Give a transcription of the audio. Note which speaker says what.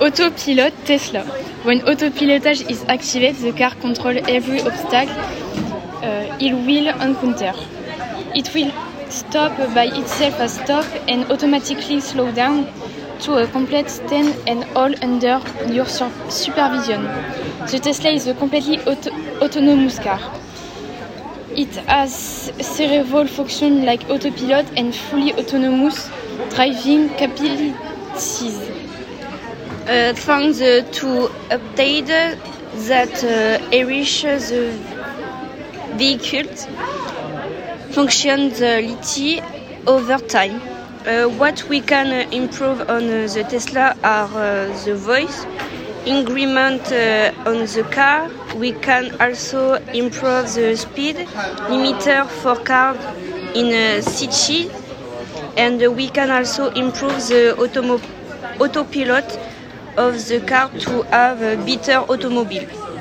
Speaker 1: Autopilot Tesla. When autopilotage is activated, the car controls every obstacle uh, it will encounter. It will stop by itself at stop and automatically slow down to a complete stand and all under your su- supervision. The Tesla is a completely auto- autonomous car. It has several functions like autopilot and fully autonomous driving capabilities.
Speaker 2: Uh, thanks uh, to update that uh, enrich the vehicle functionality over time. Uh, what we can uh, improve on uh, the Tesla are uh, the voice increment uh, on the car. We can also improve the speed limiter for cars in city, and we can also improve the automo- autopilot of the car to have a better automobile.